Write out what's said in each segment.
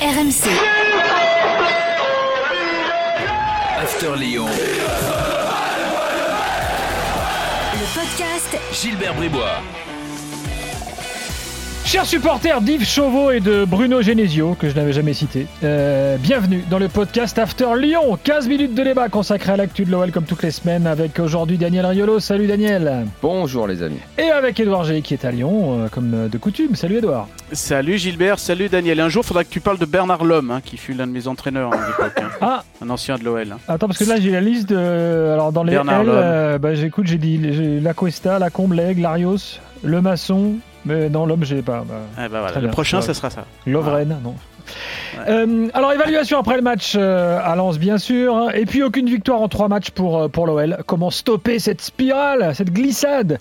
RMC. After Lyon. Le podcast Gilbert Bribois. Chers supporters d'Yves Chauveau et de Bruno Genesio, que je n'avais jamais cité, euh, bienvenue dans le podcast After Lyon. 15 minutes de débat consacré à l'actu de l'OL comme toutes les semaines avec aujourd'hui Daniel Riolo. Salut Daniel. Bonjour les amis. Et avec Edouard G qui est à Lyon, euh, comme de coutume. Salut Edouard. Salut Gilbert, salut Daniel. Un jour, il faudra que tu parles de Bernard Lhomme, hein, qui fut l'un de mes entraîneurs hein, à l'époque, hein. Ah, un ancien de l'OL. hein. attends, parce que là j'ai la liste de. Alors dans les Bernard L, Lhomme. euh, bah, j'écoute, j'ai dit j'ai la Cuesta, la Comblègue, Larios, le Maçon. Mais non, l'homme, j'ai pas. Bah, Ah, bah, voilà. Très Le bien. prochain, Ouais. ça sera ça. Lovren, non. Euh, alors, évaluation après le match euh, à Lens, bien sûr. Et puis, aucune victoire en trois matchs pour, euh, pour l'OL. Comment stopper cette spirale, cette glissade?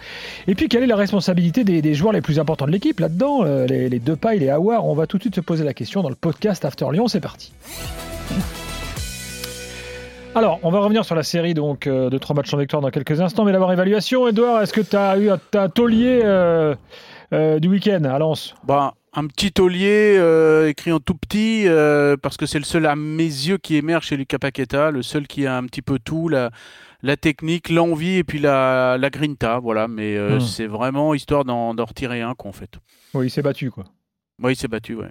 Et puis, quelle est la responsabilité des, des joueurs les plus importants de l'équipe là-dedans les, les deux pailles, les Hawar On va tout de suite se poser la question dans le podcast After Lyon. C'est parti. Alors, on va revenir sur la série donc de trois matchs en victoire dans quelques instants. Mais d'abord, évaluation. Edouard, est-ce que tu as eu ta taulier du week-end à Lens Bah, un petit taulier euh, écrit en tout petit, euh, parce que c'est le seul à mes yeux qui émerge chez Lucas Paqueta, le seul qui a un petit peu tout, la, la technique, l'envie et puis la, la grinta. Voilà, mais euh, Hmm. c'est vraiment histoire d'en d'en retirer un, quoi, en fait. Oui, il s'est battu, quoi. Oui, il s'est battu, ouais.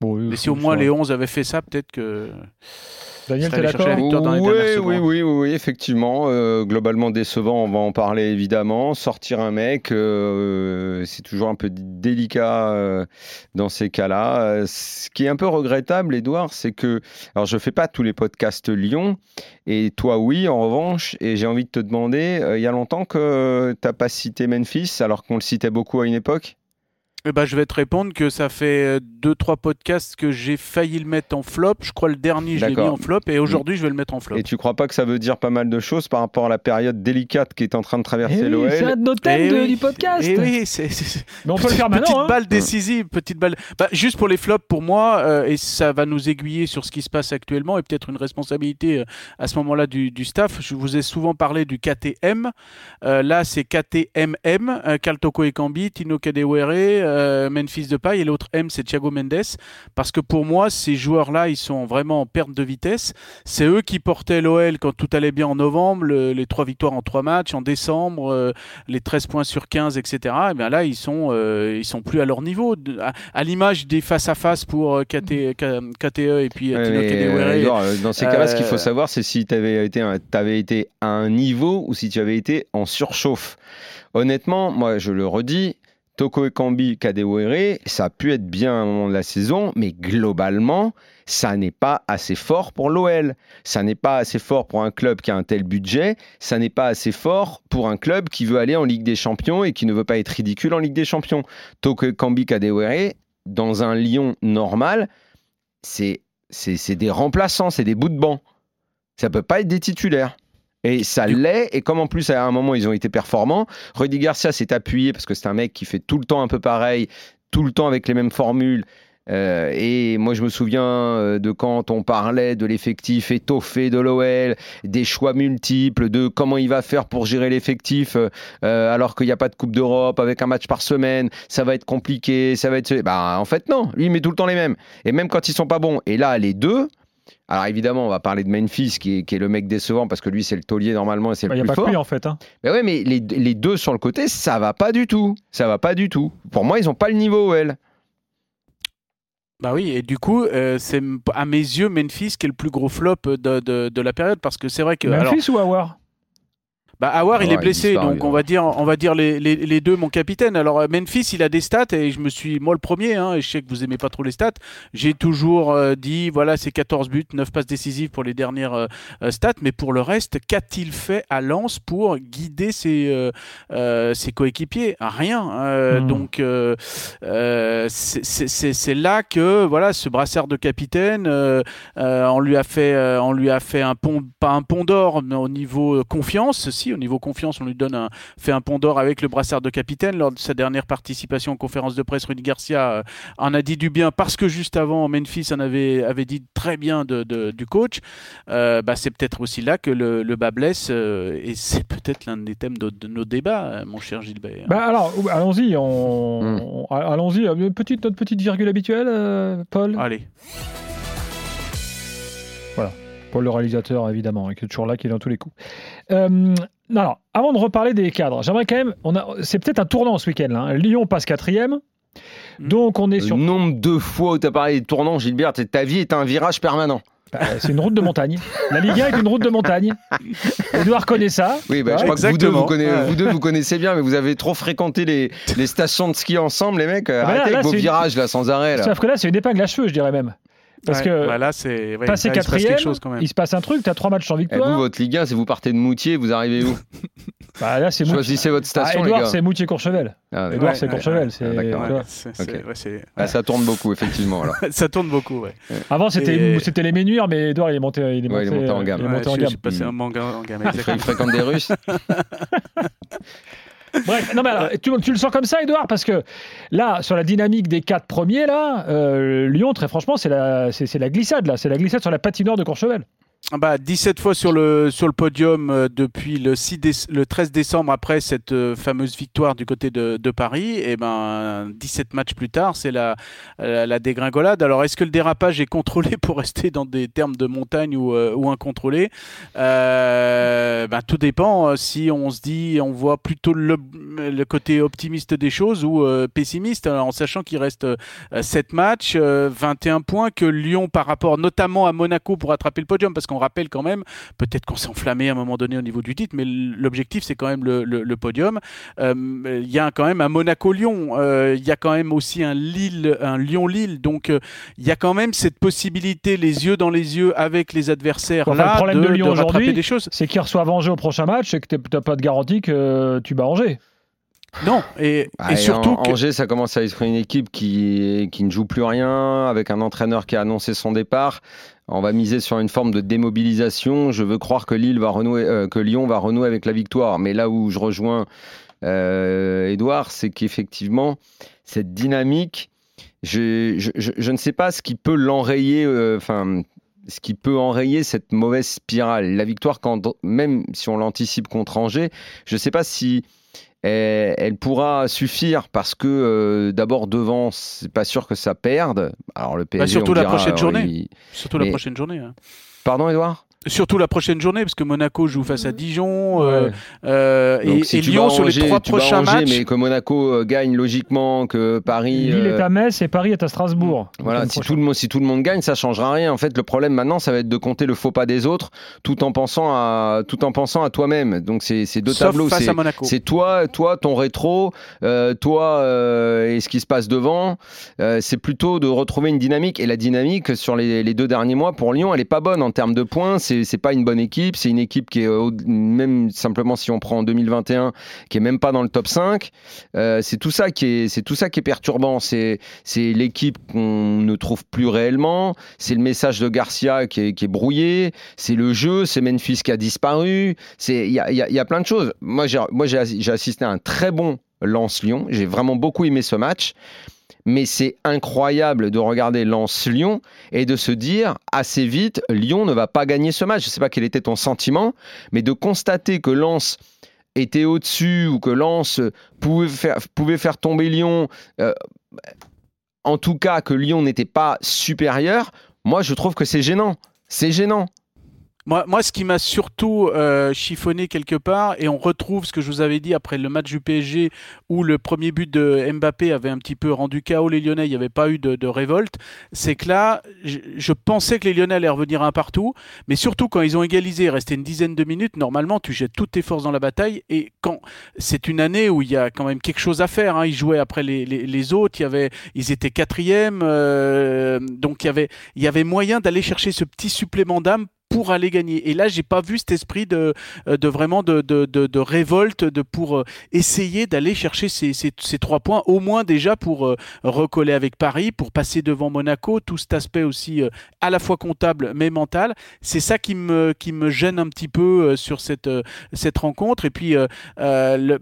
Bon, oui, Mais si au moins les 11 avaient fait ça, peut-être que. Daniel, t'es d'accord victoire dans les oui, oui, oui, oui, oui, effectivement. euh, globalement décevant, on va en parler évidemment. Sortir un mec, euh, c'est toujours un peu délicat euh, dans ces cas-là. Euh, Ce qui est un peu regrettable, Edouard, c'est que, alors je fais pas tous les podcasts Lyon, et toi oui, en revanche, et j'ai envie de te demander, euh, il y a longtemps que t'as pas cité Memphis, alors qu'on le citait beaucoup à une époque? Eh ben, je vais te répondre que ça fait 2-3 podcasts que j'ai failli le mettre en flop. Je crois le dernier, je l'ai mis en flop et aujourd'hui, je vais le mettre en flop. Et tu crois pas que ça veut dire pas mal de choses par rapport à la période délicate qui est en train de Eh traverser oui, l'OL c'est un de nos thèmes Eh de- oui. du podcast. Et oui, c'est. c'est- Mais on peut le faire petite maintenant. hein. balle décisive, petite balle. Bah, juste pour les flops, pour moi, euh, et ça va nous aiguiller sur ce qui se passe actuellement et peut-être une responsabilité euh, à ce moment-là du, du staff. Je vous ai souvent parlé du KTM. Euh, là, c'est KTMM, euh, Karl Toko Ekambi, Tino Kadewere, euh, Memphis Depay et l'autre M, c'est Thiago Mendes. Parce que pour moi, ces joueurs-là, ils sont vraiment en perte de vitesse. C'est eux qui portaient l'OL quand tout allait bien en novembre, le- les trois victoires en trois matchs, en décembre, euh, les 13 points sur 15, etc. Et bien là, ils sont, euh, ils sont plus à leur niveau. À à l'image des face-à-face pour euh, KT, KTE et puis Ouais, Tino euh, dans ces cas-là, ce qu'il faut savoir, c'est si tu avais été, t'avais été à un niveau ou si tu avais été en surchauffe. Honnêtement, moi, je le redis, Toko Ekambi, Kadewere, ça a pu être bien à un moment de la saison, mais globalement, ça n'est pas assez fort pour l'OL. Ça n'est pas assez fort pour un club qui a un tel budget. Ça n'est pas assez fort pour un club qui veut aller en Ligue des Champions et qui ne veut pas être ridicule en Ligue des Champions. Toko Ekambi, Kadewere, dans un Lyon normal, c'est des remplaçants, c'est des bouts de banc. Ça peut pas être des titulaires. Et ça l'est, et comme en plus à un moment ils ont été performants, Rudy Garcia s'est appuyé parce que c'est un mec qui fait tout le temps un peu pareil, tout le temps avec les mêmes formules. Euh, et moi je me souviens euh, de quand on parlait de l'effectif étoffé de l'OL, des choix multiples, de comment il va faire pour gérer l'effectif euh, alors qu'il n'y a pas de Coupe d'Europe avec un match par semaine, ça va être compliqué, ça va être... Bah en fait non, lui il met tout le temps les mêmes. Et même quand ils sont pas bons. Et là, les deux, alors évidemment, on va parler de Memphis, qui est, qui est le mec décevant, parce que lui, c'est le taulier normalement, et c'est Il le n'y a plus pas fort. que lui en fait. hein. Mais ouais, mais les, les deux sur le côté, ça va pas du tout. Ça va pas du tout. Pour moi, ils ont pas le niveau OL. Bah oui, et du coup, euh, c'est à mes yeux Memphis qui est le plus gros flop de, de- de la période parce que c'est vrai que. alors, Memphis ou Awar? Bah, Awar, il est blessé, donc on va dire, on va dire les, les- les deux, mon capitaine. Alors euh, Memphis, il a des stats et je me suis, moi le premier, hein, et je sais que vous aimez pas trop les stats. J'ai toujours euh, dit, voilà, c'est 14 buts, 9 passes décisives pour les dernières euh, stats, mais pour le reste, qu'a-t-il fait à Lens pour guider ses, euh, ses coéquipiers? Rien. Hmm. Donc c'est- là que voilà, ce brassard de capitaine, on lui a fait, on lui a fait un pont, pas un pont d'or, mais au niveau confiance aussi. Au niveau confiance, on lui donne un, fait un pont d'or avec le brassard de capitaine. Lors de sa dernière participation en conférence de presse, Rudy Garcia euh, en a dit du bien parce que juste avant, Memphis en avait, avait dit très bien de, de- du coach. Euh, bah, c'est peut-être aussi là que le, le bas blesse euh, et c'est peut-être l'un des thèmes de, de nos débats, mon cher Gilbert. Bah alors, allons-y, on... on- allons-y. Une petite, notre petite virgule habituelle, euh, Paul? Allez. Paul le réalisateur, évidemment, et qui est toujours là, qui est dans tous les coups. Euh, non, alors, avant de reparler des cadres, j'aimerais quand même. On a, c'est peut-être un tournant ce week-end. Là, hein. Lyon passe quatrième. Mm. Donc on est sur. Le nombre de fois où tu as parlé de tournant, Gilbert, ta vie est un virage permanent. Bah, c'est une route de montagne. La Ligue 1 est une route de montagne. Edouard connaît ça. Oui, bah, Ouais, je crois que vous deux vous, exactement. connaissez, Ouais. vous deux, vous connaissez bien, mais vous avez trop fréquenté les, les stations de ski ensemble, les mecs. bah là, Arrêtez là, avec vos une- virages là, sans arrêt. Là. Sauf que là, c'est une épingle à cheveux, je dirais même. Parce Ouais, que bah là, c'est ouais, passer là, il se passe quatrième, quelque chose quand même. il se passe un truc. Tu as trois matchs sans Et victoire. vous, votre Ligue 1, c'est vous partez de Moutier, vous arrivez où? Bah, là, c'est Moutier. Choisissez votre Ah, station, les Edouard, c'est Moutier-Courchevel. Ah. Edouard, Ouais, c'est Courchevel. Ah, Ah, ça tourne beaucoup, effectivement. Alors. ça tourne beaucoup, ouais. Avant, c'était Et- c'était les Ménuires, mais Edouard, il est monté, il est Ouais, il est monté en gamme. il est Ouais, monté en je- gamme. Passé Mm. un manga en gamme. Il, il fréquente des Russes Bref, non mais alors, tu, le sens comme ça, Edouard, parce que là, sur la dynamique des quatre premiers, là, euh, Lyon, très franchement, c'est la, c'est la glissade, là, c'est la glissade sur la patinoire de Courchevel. Ah Bah, 17 fois sur le, sur le podium euh, depuis le, 6 déce- le 13 décembre après cette euh, fameuse victoire du côté de, de Paris. Et ben 17 matchs plus tard, c'est la, la, la dégringolade. Alors est-ce que le dérapage est contrôlé pour rester dans des termes de montagne ou, euh, ou incontrôlé? Euh, ben, Tout dépend euh, si on se dit, on voit plutôt le, le côté optimiste des choses ou euh, pessimiste, en sachant qu'il reste euh, 7 matchs, euh, 21 points, que Lyon par rapport notamment à Monaco pour attraper le podium, parce qu'on rappelle quand même, peut-être qu'on s'est enflammé à un moment donné au niveau du titre, mais l'objectif c'est quand même le, le- le podium. Euh, Il y a quand même un Monaco-Lyon, euh, il y a quand même aussi un Lille, un Lyon-Lille, donc euh, il y a quand même cette possibilité, les yeux dans les yeux avec les adversaires Enfin, le là, problème de, de Lyon aujourd'hui, des choses. C'est qu'ils reçoivent Angers au prochain match et que t'as pas de garantie que tu bats Angers. Non, et, Ah, et surtout An- que... Angers, ça commence à être une équipe qui, qui ne joue plus rien, avec un entraîneur qui a annoncé son départ. On va miser sur une forme de démobilisation. Je veux croire que, Lille va renouer, euh, que Lyon va renouer avec la victoire. Mais là où je rejoins euh, Edouard, c'est qu'effectivement, cette dynamique, je, ne sais pas ce qui peut l'enrayer, euh, enfin, ce qui peut enrayer cette mauvaise spirale. La victoire, même si on l'anticipe contre Angers, je ne sais pas si elle, elle pourra suffire parce que euh, d'abord devant, c'est pas sûr que ça perde. Alors le PSG, Bah, surtout on la dira, prochaine alors, journée. il- Surtout la prochaine journée. hein. Pardon, Edouard? Surtout la prochaine journée, parce que Monaco joue face à Dijon. euh, Ouais. euh, et, si et tu Lyon bats sur les Angers, trois prochains Angers, matchs. mais que Monaco euh, gagne logiquement, que Paris. Lille euh, est à Metz et Paris est à Strasbourg. Voilà, Le si tout, le monde, si tout le monde gagne, ça changera rien. En fait, le problème maintenant, ça va être de compter le faux pas des autres, tout en pensant à, tout en pensant à toi-même. Donc c'est c'est deux sauf tableaux. face C'est à Monaco. c'est toi, toi, ton rétro, euh, toi euh, et ce qui se passe devant. Euh, c'est plutôt de retrouver une dynamique. Et la dynamique sur les, les deux derniers mois pour Lyon, elle est pas bonne en termes de points. C'est c'est pas une bonne équipe. C'est une équipe qui est au- même simplement si on prend en 2021, qui est même pas dans le top 5. Euh, c'est tout ça qui est, c'est tout ça qui est perturbant. C'est l'équipe qu'on ne trouve plus réellement. C'est le message de Garcia qui est, qui est brouillé. C'est le jeu. C'est Memphis qui a disparu. Il y a, y y a plein de choses. Moi j'ai assisté à un très bon Lens-Lyon. J'ai vraiment beaucoup aimé ce match. Mais c'est incroyable de regarder Lens-Lyon et de se dire assez vite, Lyon ne va pas gagner ce match. Je ne sais pas quel était ton sentiment, mais de constater que Lens était au-dessus ou que Lens pouvait faire, pouvait faire tomber Lyon, euh, en tout cas que Lyon n'était pas supérieur, moi je trouve que c'est gênant. C'est gênant. Moi, moi, ce qui m'a surtout euh, chiffonné quelque part, et on retrouve ce que je vous avais dit après le match du PSG, où le premier but de Mbappé avait un petit peu rendu KO les Lyonnais, il n'y avait pas eu de, de révolte, c'est que là, je, je pensais que les Lyonnais allaient revenir un partout, mais surtout quand ils ont égalisé, restait une dizaine de minutes, normalement tu jettes toutes tes forces dans la bataille, et quand c'est une année où il y a quand même quelque chose à faire, hein, ils jouaient après les, les, les autres, il y avait, ils étaient quatrième, euh, donc il y avait, il y avait moyen d'aller chercher ce petit supplément d'âme pour aller gagner. Et là, j'ai pas vu cet esprit de, de vraiment de, de, de, révolte, de pour essayer d'aller chercher ces, ces, trois points, au moins déjà pour recoller avec Paris, pour passer devant Monaco, tout cet aspect aussi à la fois comptable mais mental. C'est ça qui me, qui me gêne un petit peu sur cette, cette rencontre. Et puis, le,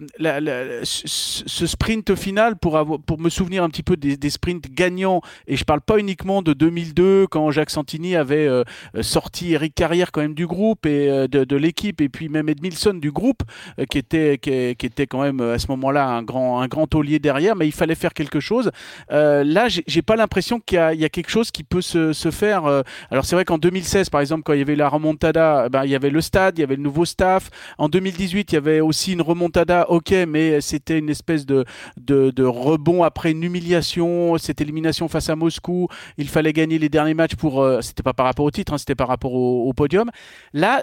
ce sprint final, pour, avoir, pour me souvenir un petit peu des, sprints gagnants, et je parle pas uniquement de 2002 quand Jacques Santini avait euh, sorti Eric Carrière quand même du groupe et euh, de, l'équipe, et puis même Edmilson du groupe, euh, qui, était, qui, était quand même à ce moment-là un grand, un grand taulier derrière, mais il fallait faire quelque chose. là, j'ai pas l'impression qu'il y, a quelque chose qui peut se, se faire. alors c'est vrai qu'en 2016, par exemple, quand il y avait la remontada, ben, il y avait le stade, il y avait le nouveau staff. En 2018, il y avait aussi une remontada, ok, mais c'était une espèce de, de, rebond après une humiliation, cette élimination face à Moscou. Il fallait gagner les derniers matchs pour. Euh, c'était pas par rapport au titre, hein, c'était par rapport au, au podium. Là,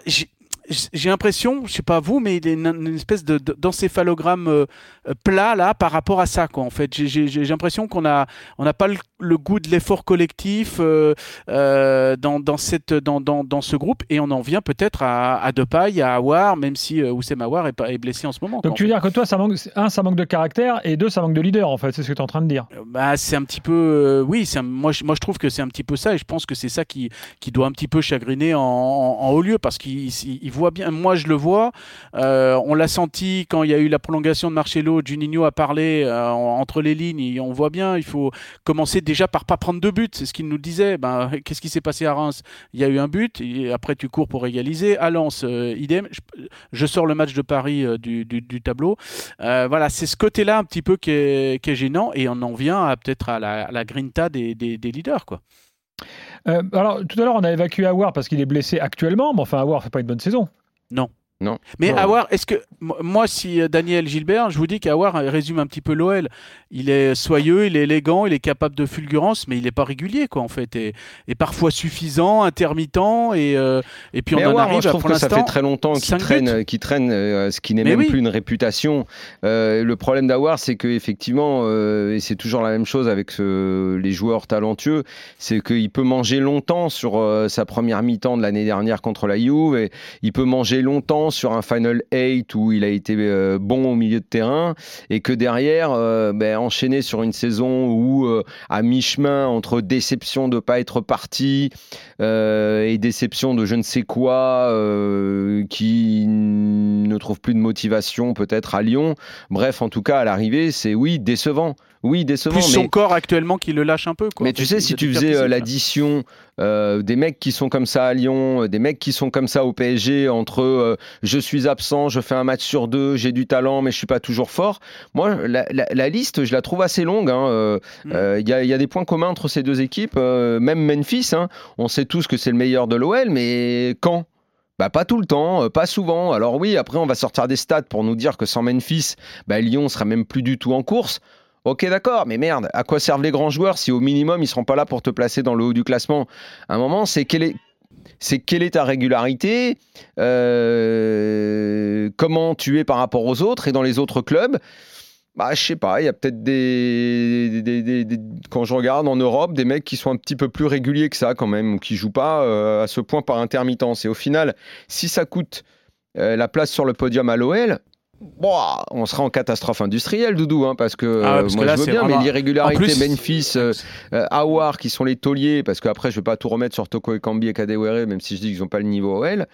j'ai l'impression, je sais pas vous, mais il y a une, espèce d'encéphalogramme de, euh, plat là par rapport à ça. Quoi, en fait, j'ai l'impression qu'on a, on n'a pas le, goût de l'effort collectif euh, euh, dans, dans, cette, dans, dans, dans, ce groupe, et on en vient peut-être à, à Depay, à Awar, même si Oussem Awar est, est, blessé en ce moment. Donc tu veux dire que toi, ça manque, un, ça manque de caractère, et deux, ça manque de leader. En fait, c'est ce que tu es en train de dire. Bah, c'est un petit peu, oui, moi, je, moi je trouve que c'est un petit peu ça, et je pense que c'est ça qui, qui doit un petit peu chagriner en, en, haut lieu, parce qu'il moi je le vois. Euh, on l'a senti quand il y a eu la prolongation de Marcelo, Juninho a parlé euh, entre les lignes. On voit bien, il faut commencer déjà par pas prendre de but. C'est ce qu'il nous disait. Ben, qu'est-ce qui s'est passé à Reims? Il y a eu un but, après tu cours pour égaliser. À Lens, euh, idem. Je, sors le match de Paris du, tableau. voilà, c'est ce côté-là un petit peu qui est, gênant, et on en vient peut-être à la, grinta des, des, leaders, quoi. Alors, tout à l'heure, on a évacué Awar parce qu'il est blessé actuellement, mais enfin, Awar fait pas une bonne saison. Non. Non. Mais Awar, est-ce que moi, si euh, Daniel Gilbert, je vous dis qu'Awar résume un petit peu l'OL. Il est soyeux, il est élégant, il est capable de fulgurance, mais il n'est pas régulier, quoi, en fait, et, parfois suffisant, intermittent, et, euh, et puis on en arrive. je trouve que ça fait très longtemps qu'il traîne, qu'il traîne euh, ce qui n'est même plus une réputation. le problème d'Awar, c'est que effectivement, et c'est toujours la même chose avec les joueurs talentueux, c'est qu'il peut manger longtemps sur sa première mi-temps de l'année dernière contre la Juve, et il peut manger longtemps sur un Final 8 où il a été euh, bon au milieu de terrain et que derrière, euh, ben, enchaîné sur une saison où euh, à mi-chemin entre déception de ne pas être parti et déception de je ne sais quoi qui ne trouve plus de motivation peut-être à Lyon. Bref, en tout cas, à l'arrivée, c'est oui, décevant. Oui, décevant. Plus son corps actuellement qui le lâche un peu. Mais tu sais, si tu faisais euh, l'addition euh, des mecs qui sont comme ça à Lyon, euh, des mecs qui sont comme ça au PSG, entre je suis absent, je fais un match sur deux, j'ai du talent, mais je suis pas toujours fort. Moi, la, liste, je la trouve assez longue. hein. Mm. Il y, a des points communs entre ces deux équipes. même Memphis, hein. on sait tous que c'est le meilleur de l'OL, mais quand? Bah, pas tout le temps, pas souvent. Alors oui, après on va sortir des stats pour nous dire que sans Memphis, bah, Lyon sera même plus du tout en course. Ok, d'accord, mais merde, à quoi servent les grands joueurs si au minimum ils seront pas là pour te placer dans le haut du classement? À un moment, c'est quelle est, c'est quelle est ta régularité, euh, comment tu es par rapport aux autres et dans les autres clubs? Bah, je sais pas, il y a peut-être des, quand je regarde en Europe, des mecs qui sont un petit peu plus réguliers que ça quand même, ou qui jouent pas euh, à ce point par intermittence. Et au final, si ça coûte euh, la place sur le podium à l'OL, On sera en catastrophe industrielle, Doudou, hein, parce que ah moi je veux bien, mais l'irrégularité, Memphis, euh, euh, Awar, qui sont les tauliers, parce qu'après je vais pas tout remettre sur Toko et Kambi et Kadewere, même si je dis qu'ils n'ont pas le niveau OL,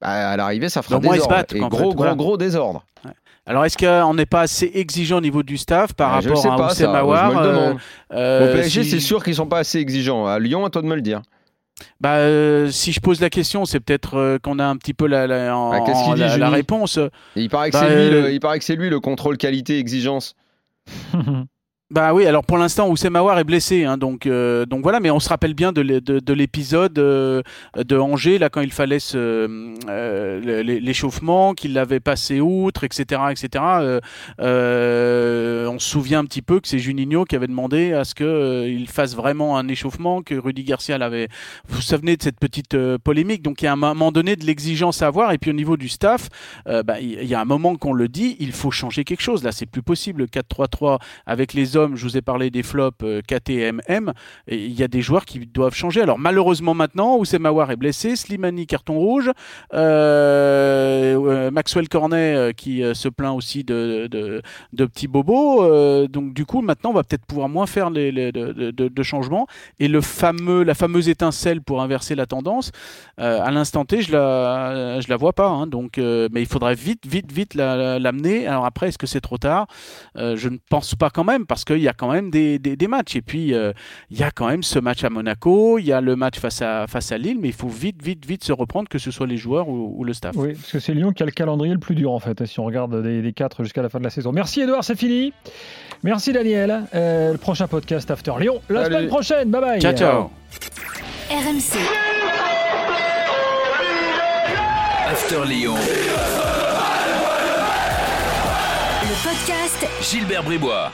bah, à l'arrivée ça fera désordre. et gros, gros, gros désordre. Alors, est-ce qu'on n'est pas assez exigeant au niveau du staff par ah, rapport à Oussem Awar Je me le demande. Euh, au PSG, c'est sûr qu'ils sont pas assez exigeants. À Lyon, à toi de me le dire. Bah, euh, si je pose la question, c'est peut-être euh, qu'on a un petit peu la, la, bah, la, réponse. Il paraît, que bah, lui, le, euh, il paraît que c'est lui le contrôle qualité exigence. Bah oui, alors pour l'instant, Oussem Aouar est blessé, hein, donc, euh, donc voilà, mais on se rappelle bien de, de, l'épisode euh, de Angers, là, quand il fallait euh, l'échauffement, qu'il l'avait passé outre, etc. etc. on se souvient un petit peu que c'est Juninho qui avait demandé à ce qu'il fasse vraiment un échauffement, que Rudy Garcia l'avait. Vous vous souvenez de cette petite polémique, donc il y a un moment donné de l'exigence à avoir, et puis au niveau du staff, bah, il y a un moment qu'on le dit, il faut changer quelque chose, là, c'est plus possible, le 4-3-3 avec les je vous ai parlé des flops euh, KTMM, il y a des joueurs qui doivent changer. Alors malheureusement maintenant, Oussem Mawar est blessé, Slimani carton rouge, euh, euh, Maxwell Cornet euh, qui se plaint aussi de, de, de petits bobos. donc du coup maintenant on va peut-être pouvoir moins faire de, changements. Et le fameux, la fameuse étincelle pour inverser la tendance, à l'instant T, je la, je la vois pas. hein. donc, mais il faudrait vite, vite, vite la- la- l'amener. Alors après, est-ce que c'est trop tard? Je ne pense pas quand même, parce qu'il y a quand même des, des- des matchs. Et puis, euh, il y a quand même ce match à Monaco, il y a le match face à, face à Lille, mais il faut vite, vite, vite se reprendre, que ce soit les joueurs ou, ou le staff. Oui, parce que c'est Lyon qui a le calendrier le plus dur en fait, si on regarde des, des quatre jusqu'à la fin de la saison. Merci Edouard, c'est fini. Merci Daniel. Euh, le prochain podcast After Lyon, la semaine prochaine. Bye bye. Ciao, ciao. RMC. After Lyon. Le podcast Gilbert Bribois.